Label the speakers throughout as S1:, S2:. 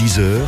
S1: 10h,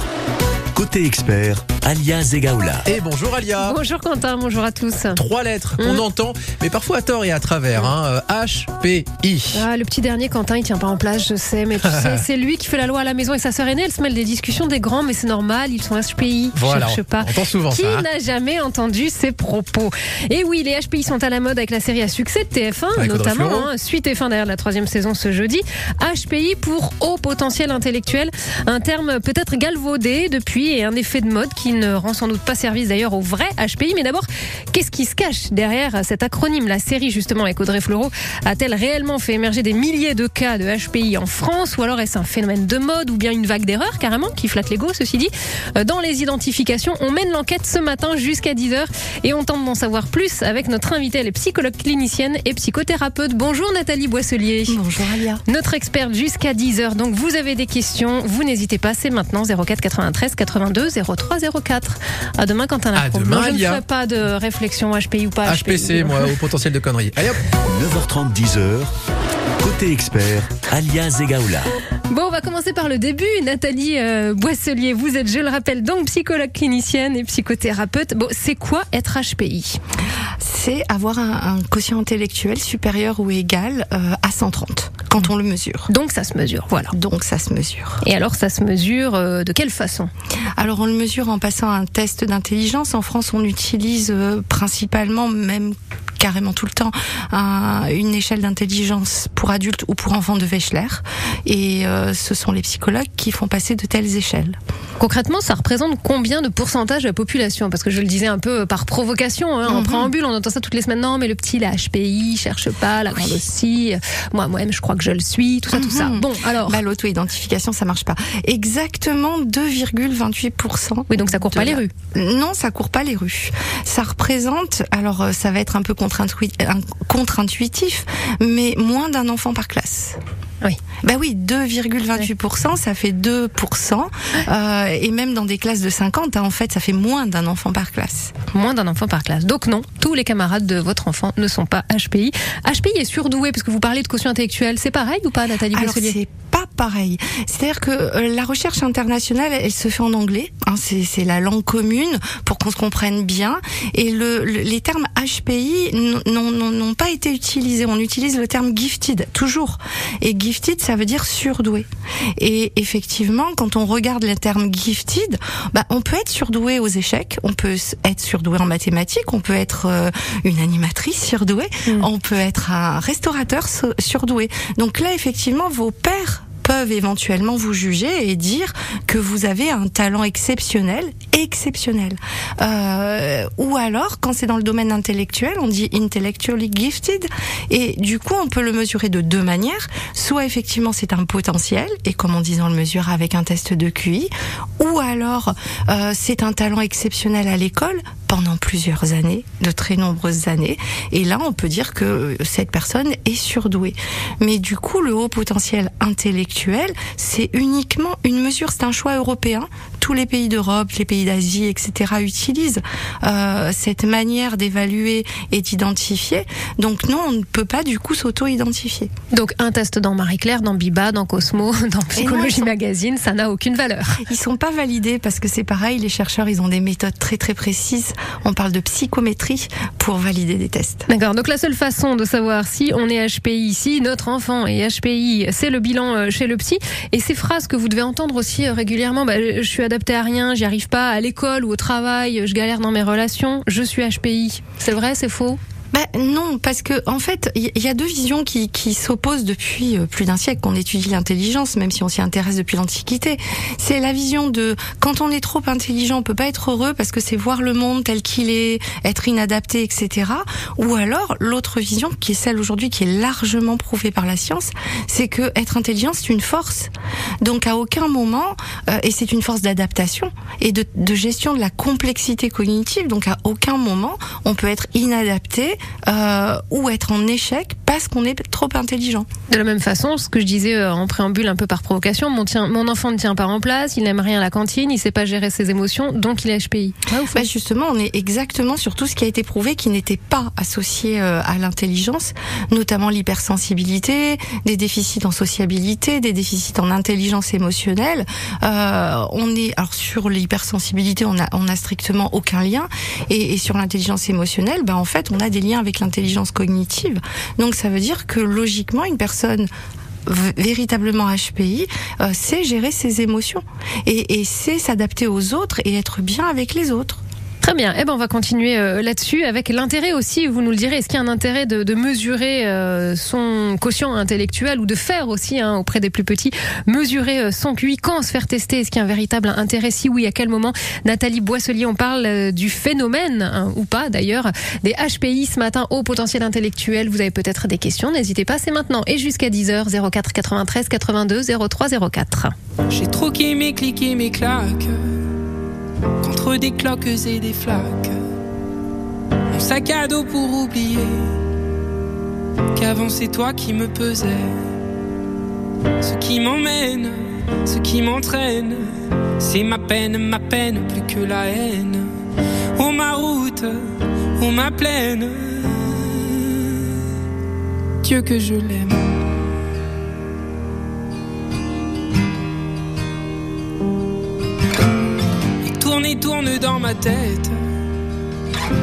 S1: côté expert, Alia Zegaoula.
S2: Et bonjour Alia.
S3: Bonjour Quentin, bonjour à tous.
S2: Trois lettres qu'on
S3: Mm.
S2: entend, mais parfois à tort et à travers. Hein. Euh, H-P-I.
S3: Ah, le petit dernier Quentin, il tient pas en place, je sais, mais tu sais, c'est lui qui fait la loi à la maison et sa sœur aînée, elle se mêle des discussions des grands, mais c'est normal, ils sont HPI.
S2: Voilà,
S3: Cherche pas.
S2: on entend souvent
S3: Qui
S2: ça. hein.
S3: n'a jamais entendu ces propos? Et oui, les HPI sont à la mode avec la série à succès de TF1,
S2: Avec Audrey
S3: notamment, hein, suite et fin derrière la troisième saison ce jeudi. HPI pour haut potentiel intellectuel, un terme peut-être galvaudé depuis et un effet de mode qui ne rend sans doute pas service d'ailleurs au vrai HPI. Mais d'abord, qu'est-ce qui se cache derrière cet acronyme La série justement avec Audrey Fleurot? A-t-elle réellement fait émerger des milliers de cas de HPI en France? Ou alors est-ce un phénomène de mode ou bien une vague d'erreurs carrément qui flatte l'ego ceci dit? Euh, Dans les identifications, on mène l'enquête ce matin jusqu'à 10h et on tente d'en savoir plus avec notre invitée, elle est psychologue clinicienne et psychothérapeute. Bonjour Nathalie Boisselier.
S4: Bonjour Alia.
S3: Notre experte jusqu'à 10h. Donc vous avez des questions, vous n'hésitez pas, c'est maintenant 04 93 82 03 04. À demain Quentin
S2: À demain,
S3: je ne ferai pas de réflexion HPI ou pas
S2: HPC,
S3: HPI.
S2: moi, au potentiel de conneries. Allez hop
S1: 9h30, 10h, côté expert, Alia Zegaoula.
S3: Bon, on va commencer par le début. Nathalie euh, Boisselier, vous êtes, je le rappelle, donc psychologue clinicienne et psychothérapeute. Bon, c'est quoi être HPI
S4: C'est avoir un, un quotient intellectuel supérieur ou égal euh, à 130 quand on le mesure.
S3: Donc ça se mesure, voilà.
S4: Donc ça se mesure.
S3: Et alors ça se mesure euh, de quelle façon?
S4: Alors on le mesure en passant un test d'intelligence. En France, on utilise principalement, même carrément tout le temps, un- une échelle d'intelligence pour adultes ou pour enfants de Wechsler. Et euh, ce sont les psychologues qui font passer de telles échelles.
S3: Concrètement, ça représente combien de pourcentage de la population? Parce que je le disais un peu par provocation, hein, en
S4: Mhm.
S3: préambule, on entend ça toutes les semaines. Non, mais le petit, la HPI, cherche pas, la grande aussi. Moi, moi-même, je crois que je le suis, tout ça, tout ça.
S4: Mhm.
S3: Bon, alors.
S4: Bah, L'auto-identification, ça marche pas. Exactement 2,28%.
S3: oui, donc ça court pas les rues.
S4: Non, ça court pas les rues. Ça représente, alors euh, ça va être un peu un- contre-intuitif, mais moins d'un enfant par classe.
S3: Oui.
S4: Bah oui, 2,28%, ça fait 2%, euh, et même dans des classes de 50, hein, en fait, ça fait moins d'un enfant par classe.
S3: Moins d'un enfant par classe. Donc non, tous les camarades de votre enfant ne sont pas HPI. HPI est surdoué, parce que vous parlez de quotient intellectuel. C'est pareil ou pas, Nathalie
S4: Alors c'est pas pareil. C'est-à-dire que euh, la recherche internationale, elle se fait en anglais. Hein, c'est la langue commune pour qu'on se comprenne bien. Et le, le- les termes HPI n'ont- pas été utilisés. On utilise le terme gifted toujours. Et gifted, ça veut dire surdoué. Et effectivement, quand on regarde le terme gifted, bah, on peut être surdoué aux échecs, on peut être surdoué en mathématiques, on peut être euh, une animatrice surdouée,
S3: Mm.
S4: on peut être un restaurateur surdoué. Donc là, effectivement, vos pères peuvent éventuellement vous juger et dire que vous avez un talent exceptionnel, exceptionnel. Euh, ou alors, quand c'est dans le domaine intellectuel, on dit intellectually gifted, et du coup, on peut le mesurer de deux manières. Soit effectivement, c'est un potentiel, et comme on dit, on le mesure avec un test de QI, ou alors euh, c'est un talent exceptionnel à l'école pendant plusieurs années, de très nombreuses années, et là, on peut dire que cette personne est surdouée. Mais du coup, le haut potentiel intellectuel, c'est uniquement une mesure, c'est un choix européen. Tous les pays d'Europe, les pays d'Asie, etc. utilisent euh, cette manière d'évaluer et d'identifier. Donc non, on ne peut pas du coup s'auto-identifier.
S3: Donc un test dans Marie-Claire, dans Biba, dans Cosmo, dans Psychologie
S4: sont-
S3: Magazine, ça n'a aucune valeur.
S4: Ils sont pas validés parce que c'est pareil, les chercheurs, ils ont des méthodes très très précises. On parle de psychométrie pour valider des tests.
S3: D'accord. Donc la seule façon de savoir si on est HPI ici, notre enfant est HPI, c'est le bilan euh, chez le psy. Et ces phrases que vous devez entendre aussi euh, régulièrement, bah, je suis adapté à rien, j'y arrive pas à l'école ou au travail, je galère dans mes relations, je suis HPI. C'est vrai, c'est faux?
S4: Ben non, parce que en fait, il y, y a deux visions qui, qui s'opposent depuis euh, plus d'un siècle qu'on étudie l'intelligence, même si on s'y intéresse depuis l'Antiquité. C'est la vision de quand on est trop intelligent, on peut pas être heureux parce que c'est voir le monde tel qu'il est, être inadapté, etc. Ou alors l'autre vision, qui est celle aujourd'hui, qui est largement prouvée par la science, c'est que être intelligent c'est une force. Donc à aucun moment, euh, et c'est une force d'adaptation et de, de gestion de la complexité cognitive. Donc à aucun moment on peut être inadapté euh, ou être en échec parce qu'on est trop intelligent.
S3: De la même façon, ce que je disais euh, en préambule un peu par provocation, mon, enfant ne tient pas en place, il n'aime rien à la cantine, il sait pas gérer ses émotions, donc il est HPI.
S4: bah justement, on est exactement sur tout ce qui a été prouvé qui n'était pas associé euh, à l'intelligence, notamment l'hypersensibilité, des déficits en sociabilité, des déficits en intelligence émotionnelle. Euh, on est alors sur l'hypersensibilité, on a on a strictement aucun lien, et, et sur l'intelligence émotionnelle, bah en fait, on a des avec l'intelligence cognitive. Donc ça veut dire que logiquement, une personne véritablement HPI, euh, c'est gérer ses émotions et, et c'est s'adapter aux autres et être bien avec les autres.
S3: Très bien. Eh ben, on va continuer euh, là-dessus avec l'intérêt aussi. Vous nous le direz. Est-ce qu'il y a un intérêt de, de mesurer euh, son quotient intellectuel ou de faire aussi hein, auprès des plus petits mesurer euh, son QI quand se faire tester? Est-ce qu'il y a un véritable intérêt? Si oui, à quel moment? Nathalie Boisselier, on parle du phénomène hein, ou pas d'ailleurs des HPI ce matin au potentiel intellectuel. Vous avez peut-être des questions. N'hésitez pas. C'est maintenant et jusqu'à 10h 04 93 82 03 04.
S5: J'ai troqué mes clics mes claques contre des cloques et des flaques. Mon sac à dos pour oublier qu'avant c'est toi qui me pesais. Ce qui m'emmène, ce qui m'entraîne, c'est ma peine, ma peine plus que la haine. Oh ma route, oh ma plaine, Dieu que je l'aime. Et tourne dans ma tête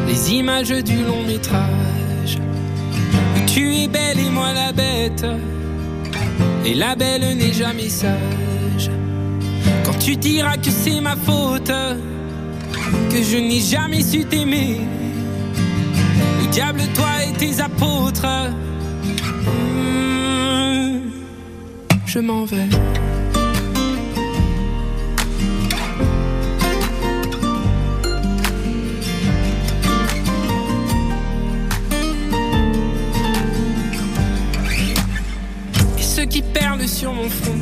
S5: les images du long métrage. Tu es belle et moi la bête. Et la belle n'est jamais sage. Quand tu diras que c'est ma faute, que je n'ai jamais su t'aimer. Le diable, toi et tes apôtres. Mmh, je m'en vais. Sur mon front.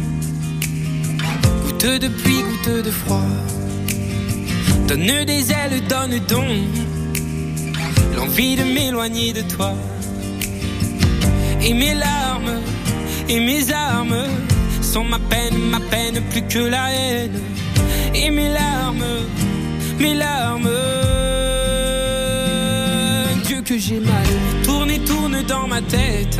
S5: Goutte de pluie, goutte de froid. Donne des ailes, donne donc l'envie de m'éloigner de toi. Et mes larmes, et mes armes sont ma peine, ma peine plus que la haine. Et mes larmes, mes larmes. Dieu que j'ai mal, tourne et tourne dans ma tête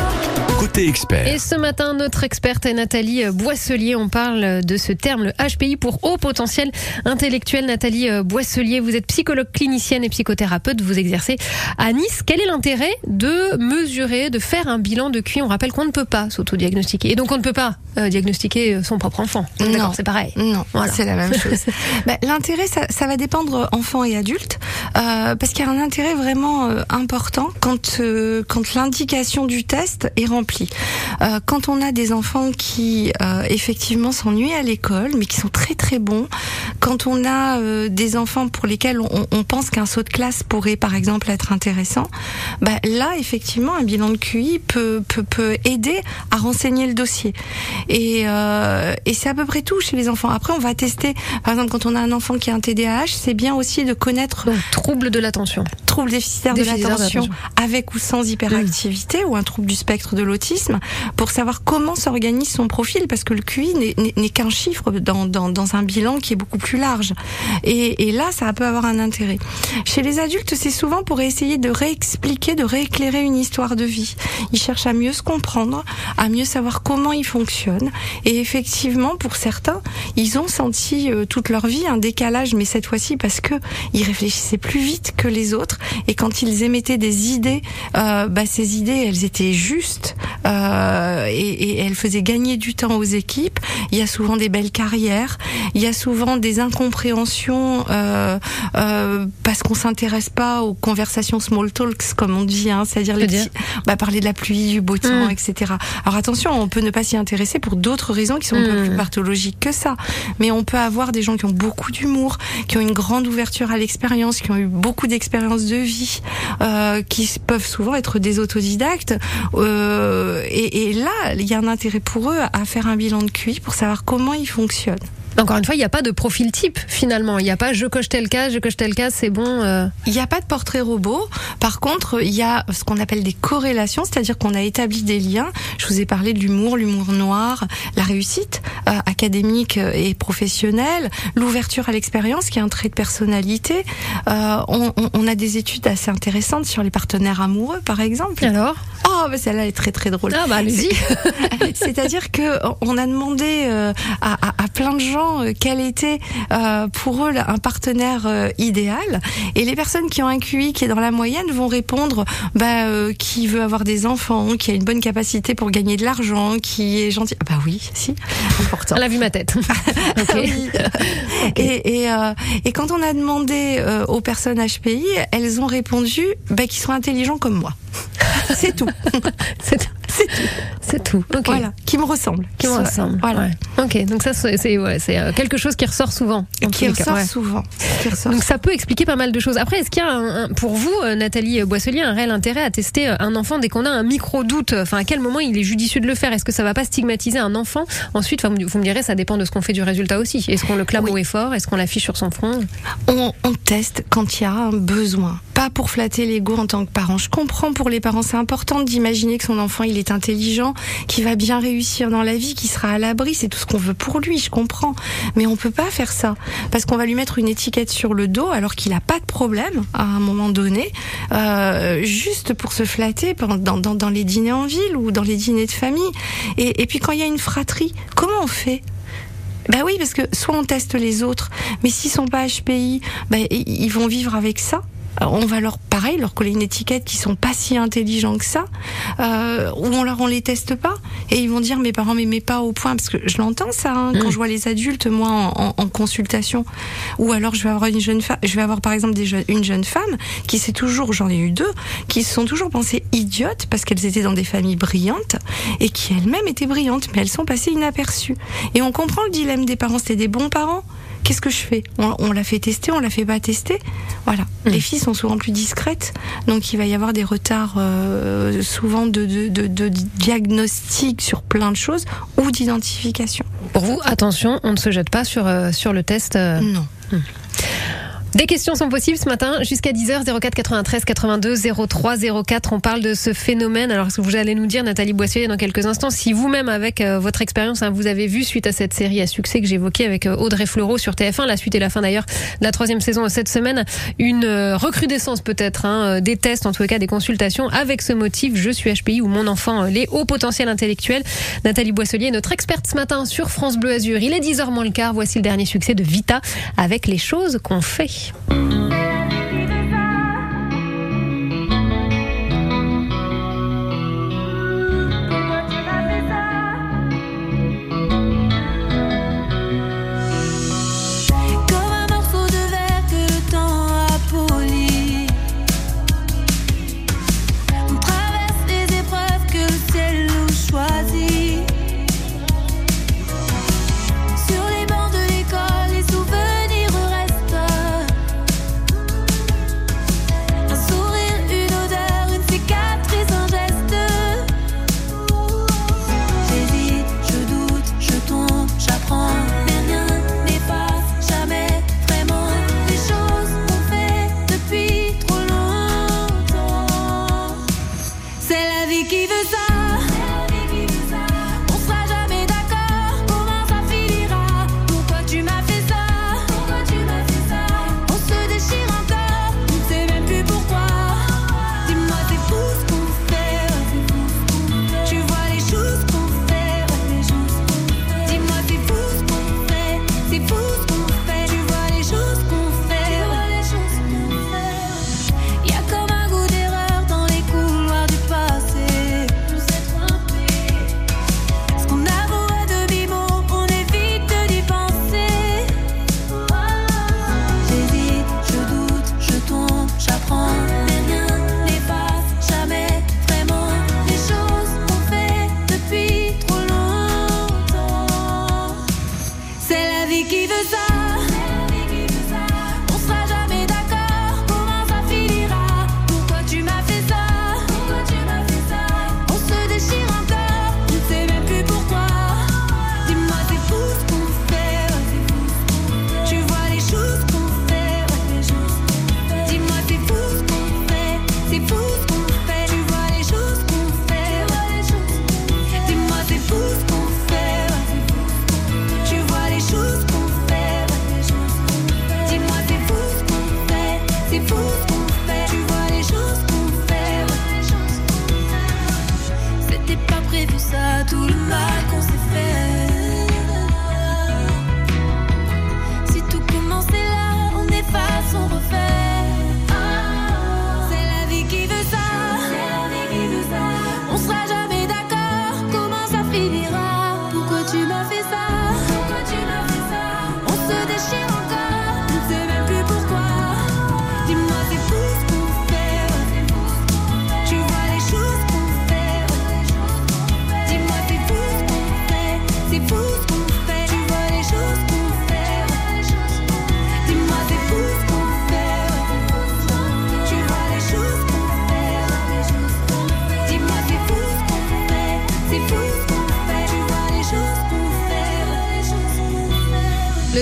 S1: Côté expert.
S3: Et ce matin, notre experte est Nathalie Boisselier. On parle de ce terme, le HPI pour haut potentiel intellectuel. Nathalie Boisselier, vous êtes psychologue clinicienne et psychothérapeute. Vous exercez à Nice. Quel est l'intérêt de mesurer, de faire un bilan de QI? On rappelle qu'on ne peut pas s'auto-diagnostiquer. Et donc, on ne peut pas euh, diagnostiquer son propre enfant.
S4: Non,
S3: c'est pareil.
S4: Non, voilà. c'est la même chose. bah, L'intérêt, ça, ça, va dépendre enfant et adulte, euh, parce qu'il y a un intérêt vraiment euh, important quand euh, quand l'indication du test est remplie euh, quand on a des enfants qui euh, effectivement s'ennuient à l'école, mais qui sont très très bons, quand on a euh, des enfants pour lesquels on, pense qu'un saut de classe pourrait par exemple être intéressant, bah, là effectivement un bilan de QI peut, peut, peut aider à renseigner le dossier. Et, et c'est à peu près tout chez les enfants. Après on va tester, par exemple quand on a un enfant qui a un TDAH, c'est bien aussi de connaître
S3: Donc, trouble de l'attention.
S4: Trouble déficitaire de l'attention avec ou sans hyperactivité ou un trouble du spectre de l'autisme pour savoir comment s'organise son profil parce que le QI n'est- qu'un chiffre dans, dans, dans un bilan qui est beaucoup plus large. Et, et là ça peut avoir un intérêt. Chez les adultes c'est souvent pour essayer de réexpliquer de rééclairer une histoire de vie. Ils cherchent à mieux se comprendre à mieux savoir comment ils fonctionnent. Et effectivement pour certains ils ont senti euh, toute leur vie un décalage mais cette fois-ci parce que ils réfléchissaient plus vite que les autres et quand ils émettaient des idées, euh, bah, ces idées elles étaient justes euh, et, et elles faisaient gagner du temps aux équipes. Il y a souvent des belles carrières, il y a souvent des incompréhensions euh, parce qu'on s'intéresse pas aux conversations small talks comme on dit, hein, c'est-à-dire les petits- bah, parler de la pluie, du beau temps,
S3: Mm.
S4: etc. Alors attention, on peut ne pas s'y intéresser pour d'autres raisons qui sont un peu
S3: Mm.
S4: plus pathologiques que ça, mais on peut avoir des gens qui ont beaucoup d'humour, qui ont une grande ouverture à l'expérience, qui ont eu beaucoup d'expériences de vie, euh, qui peuvent souvent être des autodidactes. Euh, et, et là, il y a un intérêt pour eux à faire un bilan de QI pour savoir comment ils fonctionnent.
S3: Encore une fois, il n'y a pas de profil type finalement. Il n'y a pas je coche tel cas, je coche tel cas, c'est bon. euh,
S4: Il n'y a pas de portrait robot. Par contre, il y a ce qu'on appelle des corrélations, c'est-à-dire qu'on a établi des liens. Je vous ai parlé de l'humour, l'humour noir, la réussite euh, académique et professionnelle, l'ouverture à l'expérience, qui est un trait de personnalité. Euh, on, on- on a des études assez intéressantes sur les partenaires amoureux, par exemple.
S3: Alors?
S4: Oh, bah celle-là est très très drôle.
S3: Ah bah allez-y.
S4: C'est-à-dire que on a demandé euh, à, à- à plein de gens euh, quel était euh, pour eux un partenaire euh, idéal, et les personnes qui ont un QI qui est dans la moyenne vont répondre bah, euh, qui veut avoir des enfants, qui a une bonne capacité pour gagner de l'argent, qui est gentil. Ah bah oui, si, important.
S3: Elle a vu ma tête. Ok.
S4: Oui. Et, et, euh, et quand on a demandé euh, aux personnes HPI, elles ont répondu bah, qu'ils sont intelligents comme moi. C'est tout.
S3: C'est
S4: tout.
S3: c'est tout. Ok.
S4: Voilà. Qui me ressemblent.
S3: Qui me ressemble.
S4: Voilà.
S3: Ouais. Ok, donc ça c'est ouais, euh, quelque chose qui ressort souvent.
S4: Qui ressort
S3: ouais.
S4: souvent. Qui ressort
S3: Donc ça peut expliquer pas mal de choses. Après, est-ce qu'il y a un- un- pour vous, euh, Nathalie Boisselier, un réel intérêt à tester euh, un enfant dès qu'on a un micro doute Enfin, à quel moment il est judicieux de le faire? Est-ce que ça va pas stigmatiser un enfant? Ensuite, enfin, vous me direz, ça dépend de ce qu'on fait du résultat aussi. Est-ce qu'on le clame haut et fort? Est-ce qu'on l'affiche sur son front?
S4: On, on teste quand il y a un besoin, pas pour flatter l'ego en tant que parent. Je comprends pour les parents, c'est important d'imaginer que son enfant il est intelligent, qu'il va bien réussir dans la vie, qu'il sera à l'abri, c'est tout ce qu'on veut pour lui, je comprends. Mais on peut pas faire ça parce qu'on va lui mettre une étiquette sur le dos alors qu'il a pas de problème à un moment donné, euh, juste pour se flatter dans, les dîners en ville ou dans les dîners de famille. Et, puis quand il y a une fratrie, comment on fait? Bah oui, parce que soit on teste les autres, mais s'ils sont pas HPI, i- ils vont vivre avec ça. Alors, On va leur, pareil, leur coller une étiquette qui sont pas si intelligents que ça, euh, ou on leur on les teste pas, et ils vont dire mes parents m'aimaient pas au point, parce que je l'entends ça hein, quand
S3: Mm.
S4: je vois les adultes moi en, en- en consultation, ou alors je vais avoir une jeune femme, je vais avoir par exemple des une jeune femme qui s'est toujours, j'en ai eu deux, qui se sont toujours pensées idiotes parce qu'elles étaient dans des familles brillantes et qui elles-mêmes étaient brillantes, mais elles sont passées inaperçues. Et on comprend le dilemme des parents, c'était des bons parents. Qu'est-ce que je fais On, on l'a fait tester, on l'a fait pas tester. Voilà. Les filles sont souvent plus discrètes, donc il va y avoir des retards euh, souvent de, de, de, de diagnostic sur plein de choses ou d'identification.
S3: Pour vous, attention, on ne se jette pas sur, euh, sur le test. euh.
S4: Non.
S3: Des questions sont possibles ce matin jusqu'à 10h 04 93 82 03 04. On parle de ce phénomène. Alors, ce que vous allez nous dire, Nathalie Boissier, dans quelques instants, si vous-même, avec euh, votre expérience, hein, vous avez vu suite à cette série à succès que j'évoquais avec euh, Audrey Fleurot sur TF1, la suite et la fin d'ailleurs de la troisième saison cette semaine, une euh, recrudescence peut-être hein, des tests, en tout cas des consultations avec ce motif je suis HPI ou mon enfant les hauts potentiels intellectuels. Nathalie Boisselier notre experte ce matin sur France Bleu Azur. Il est 10h moins le quart. Voici le dernier succès de Vita avec les choses qu'on fait.
S6: Comme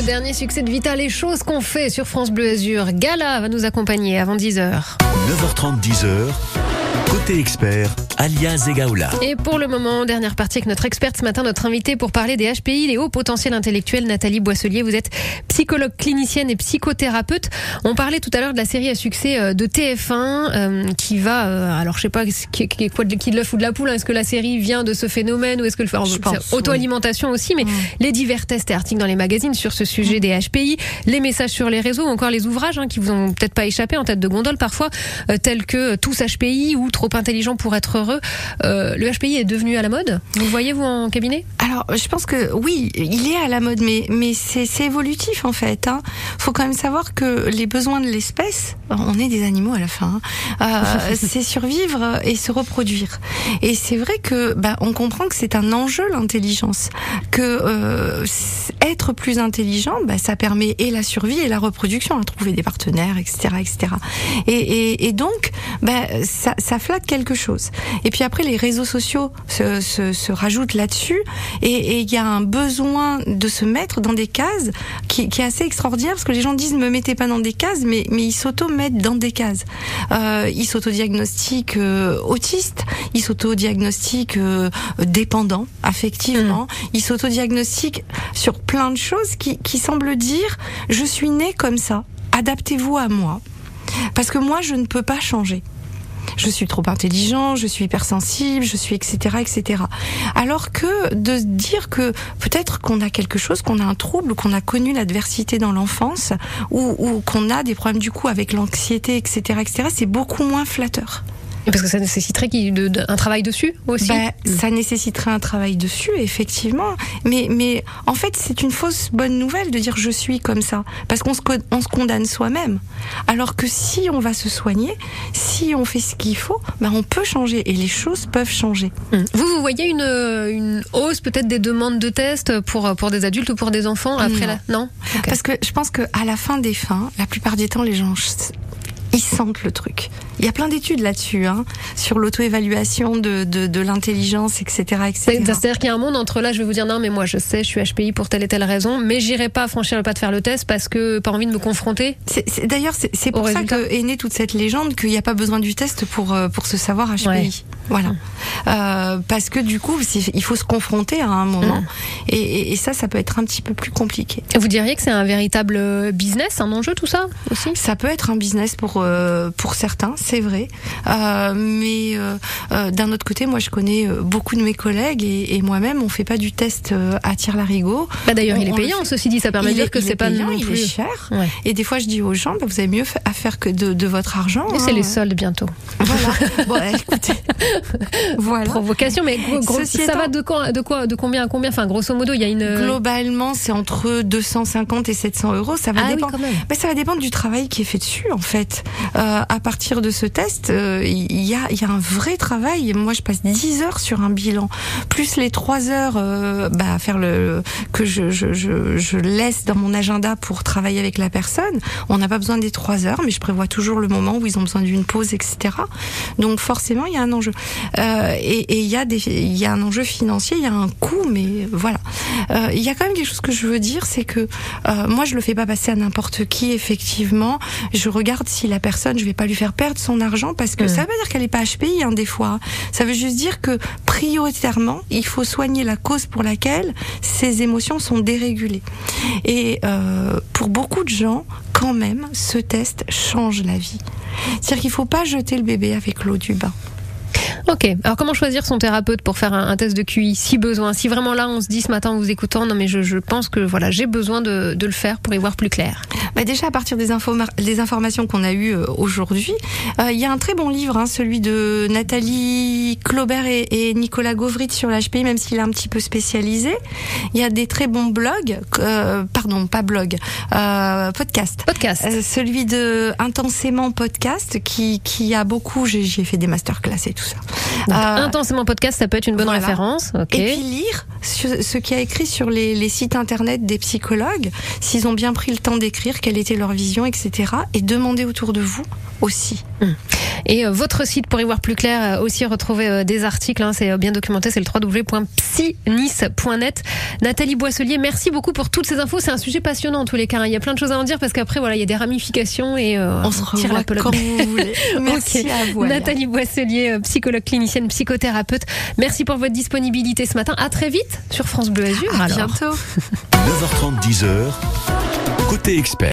S3: dernier succès de Vita, les choses qu'on fait sur France Bleu Azur. Gala va nous accompagner avant 10h.
S1: 9h30, 10h. Côté expert, Alia Zegaoula.
S3: Et pour le moment, dernière partie avec notre experte ce matin, notre invitée pour parler des HPI, les hauts potentiels intellectuels, Nathalie Boisselier. Vous êtes psychologue clinicienne et psychothérapeute. On parlait tout à l'heure de la série à succès euh, de TF1 euh, qui va, euh, alors je sais pas qui, qui, quoi, de- qui de l'œuf ou de la poule. hein. Est-ce que la série vient de ce phénomène ou est-ce que le
S4: Je pense,
S3: c'est auto-alimentation aussi, mais les divers tests et articles dans les magazines sur ce sujet des HPI, les messages sur les réseaux, ou encore les ouvrages hein, qui vous ont peut-être pas échappé en tête de gondole parfois, euh, tels que Tous HPI ou Trop intelligent pour être heureux. Euh, le HPI est devenu à la mode. Vous le voyez vous en cabinet?
S4: Alors, je pense que oui, il est à la mode, mais mais c'est évolutif en fait. Hein. Faut quand même savoir que les besoins de l'espèce, on est des animaux à la fin, hein, euh, c'est survivre et se reproduire. Et c'est vrai que bah, on comprend que c'est un enjeu l'intelligence, que euh, être plus intelligent, bah, ça permet et la survie et la reproduction, à trouver des partenaires, etc., etc. Et, et, et donc, bah, ça, ça flatte quelque chose. Et puis après, les réseaux sociaux se, se, se rajoutent là-dessus, et il y a un besoin de se mettre dans des cases qui, qui est assez extraordinaire, parce que les gens disent ne me mettez pas dans des cases, mais, mais ils s'auto-mettent dans des cases. Euh, ils s'auto-diagnostiquent euh, autistes, ils s'auto-diagnostiquent euh, dépendants affectivement, ils s'auto-diagnostiquent sur plein de choses qui, qui semblent dire je suis né comme ça, adaptez-vous à moi, parce que moi je ne peux pas changer je suis trop intelligent, je suis hypersensible, je suis etc etc. Alors que de dire que peut-être qu'on a quelque chose, qu'on a un trouble, qu'on a connu l'adversité dans l'enfance, ou, ou qu'on a des problèmes du coup avec l'anxiété etc etc, c'est beaucoup moins flatteur.
S3: Parce que ça nécessiterait un travail dessus aussi.
S4: Ben, ça nécessiterait un travail dessus, effectivement. Mais, mais en fait, c'est une fausse bonne nouvelle de dire je suis comme ça. Parce qu'on se, co- on se condamne soi-même. Alors que si on va se soigner, si on fait ce qu'il faut, ben, on peut changer et les choses peuvent changer.
S3: Hum. Vous, vous voyez une, une hausse peut-être des demandes de tests pour, pour des adultes ou pour des enfants après
S4: Non.
S3: la... Non?
S4: Parce que je pense qu'à la fin des fins, la plupart du temps, les gens, ils sentent le truc. Il y a plein d'études là-dessus, hein, sur l'auto-évaluation de, de, de l'intelligence, etc. etc.
S3: C'est- C'est-à-dire qu'il y a un monde entre là, je vais vous dire non, mais moi je sais, je suis HPI pour telle et telle raison, mais j'irai pas franchir le pas de faire le test parce que pas envie de me confronter.
S4: D'ailleurs, c'est pour ça
S3: résultat.
S4: que est née toute cette légende qu'il n'y a pas besoin du test pour euh, pour se savoir HPI.
S3: Ouais.
S4: Voilà. Euh, parce que du coup, il faut se confronter à un moment, et, et- et ça, ça peut être un petit peu plus compliqué.
S3: Vous diriez que c'est un véritable euh, business, un enjeu tout ça aussi?
S4: Ça peut être un business pour euh, pour certains, c'est vrai. Euh, mais d'un autre côté, moi, je connais beaucoup de mes collègues et, et moi-même, on fait pas du test à tir larigot.
S3: bah D'ailleurs, il est payant, ceci dit, ça permet
S4: Il
S3: de dire
S4: est-
S3: que
S4: il
S3: c'est
S4: est
S3: pas
S4: payant,
S3: non
S4: il
S3: plus.
S4: est cher.
S3: Ouais.
S4: Et des fois, je dis aux gens, bah, vous avez mieux à faire que de, de votre argent.
S3: Et c'est
S4: hein.
S3: les soldes bientôt.
S4: Voilà. bon, écoutez. voilà.
S3: Provocation, mais gros- ça
S4: étant-
S3: va de quoi, de quoi, de combien à combien? Enfin, grosso modo, il y a une.
S4: Globalement, c'est entre 250 et 700 euros. Ça va
S3: Ah oui,
S4: dépendre.
S3: même.
S4: Mais ça va dépendre du travail qui est fait dessus, en fait. Euh, à partir de ce test, euh, il y, a, y a un vrai travail. Moi, je passe 10 heures sur un bilan, plus les 3 heures euh, bah, faire le que je, je, je, je laisse dans mon agenda pour travailler avec la personne. On n'a pas besoin des 3 heures, mais je prévois toujours le moment où ils ont besoin d'une pause, etc. Donc forcément, il y a un enjeu. Euh, et et il y a des, y a un enjeu financier, il y a un coût, mais voilà. Euh, Il y a quand même quelque chose que je veux dire, c'est que euh, moi, je le fais pas passer à n'importe qui. Effectivement, je regarde si la personne, je vais pas lui faire perdre son argent parce que
S3: Mm.
S4: ça veut pas dire qu'elle est pas HPI hein, des fois. Ça veut juste dire que prioritairement, il faut soigner la cause pour laquelle ses émotions sont dérégulées. Et euh, pour beaucoup de gens, quand même, ce test change la vie. C'est-à-dire qu'il faut pas jeter le bébé avec l'eau du bain.
S3: Ok. Alors, comment choisir son thérapeute pour faire un, un test de QI si besoin? Si vraiment là, on se dit ce matin en vous écoutant, non mais je, je pense que voilà, j'ai besoin de, de le faire pour y voir plus clair.
S4: Bah déjà à partir des, informa- des informations qu'on a eues euh, aujourd'hui, euh, il y a un très bon livre, hein, celui de Nathalie Claubert et, et Nicolas Gauvrit sur l'HPI, même s'il est un petit peu spécialisé. Il y a des très bons blogs, euh, pardon, pas blog, euh, podcast.
S3: Podcast.
S4: Euh, celui de Intensément Podcast qui, qui a beaucoup, j'ai j'y ai fait des masterclass et tout ça.
S3: Donc,
S4: Euh,
S3: intensément podcast, ça peut être une bonne
S4: voilà.
S3: référence.
S4: Et puis lire ce, ce qui a écrit sur les, les sites internet des psychologues, s'ils ont bien pris le temps d'écrire, quelle était leur vision, etc. Et demander autour de vous aussi.
S3: Et euh, votre site pour y voir plus clair, euh, aussi retrouver euh, des articles, hein, c'est euh, bien documenté, c'est le www.psynice.net. Nathalie Boisselier, merci beaucoup pour toutes ces infos. C'est un sujet passionnant en tous les cas. hein. Il y a plein de choses à en dire parce qu'après, voilà, il y a des ramifications et euh,
S4: On se
S3: tire la pelote.
S4: quand vous voulez. Merci à vous.
S3: Nathalie Boisselier, euh, psychologue clinicienne, psychothérapeute. Merci pour votre disponibilité ce matin. À très vite sur France Bleu Azur.
S4: À
S3: alors.
S4: bientôt.
S1: 9h30, 10h, côté expert.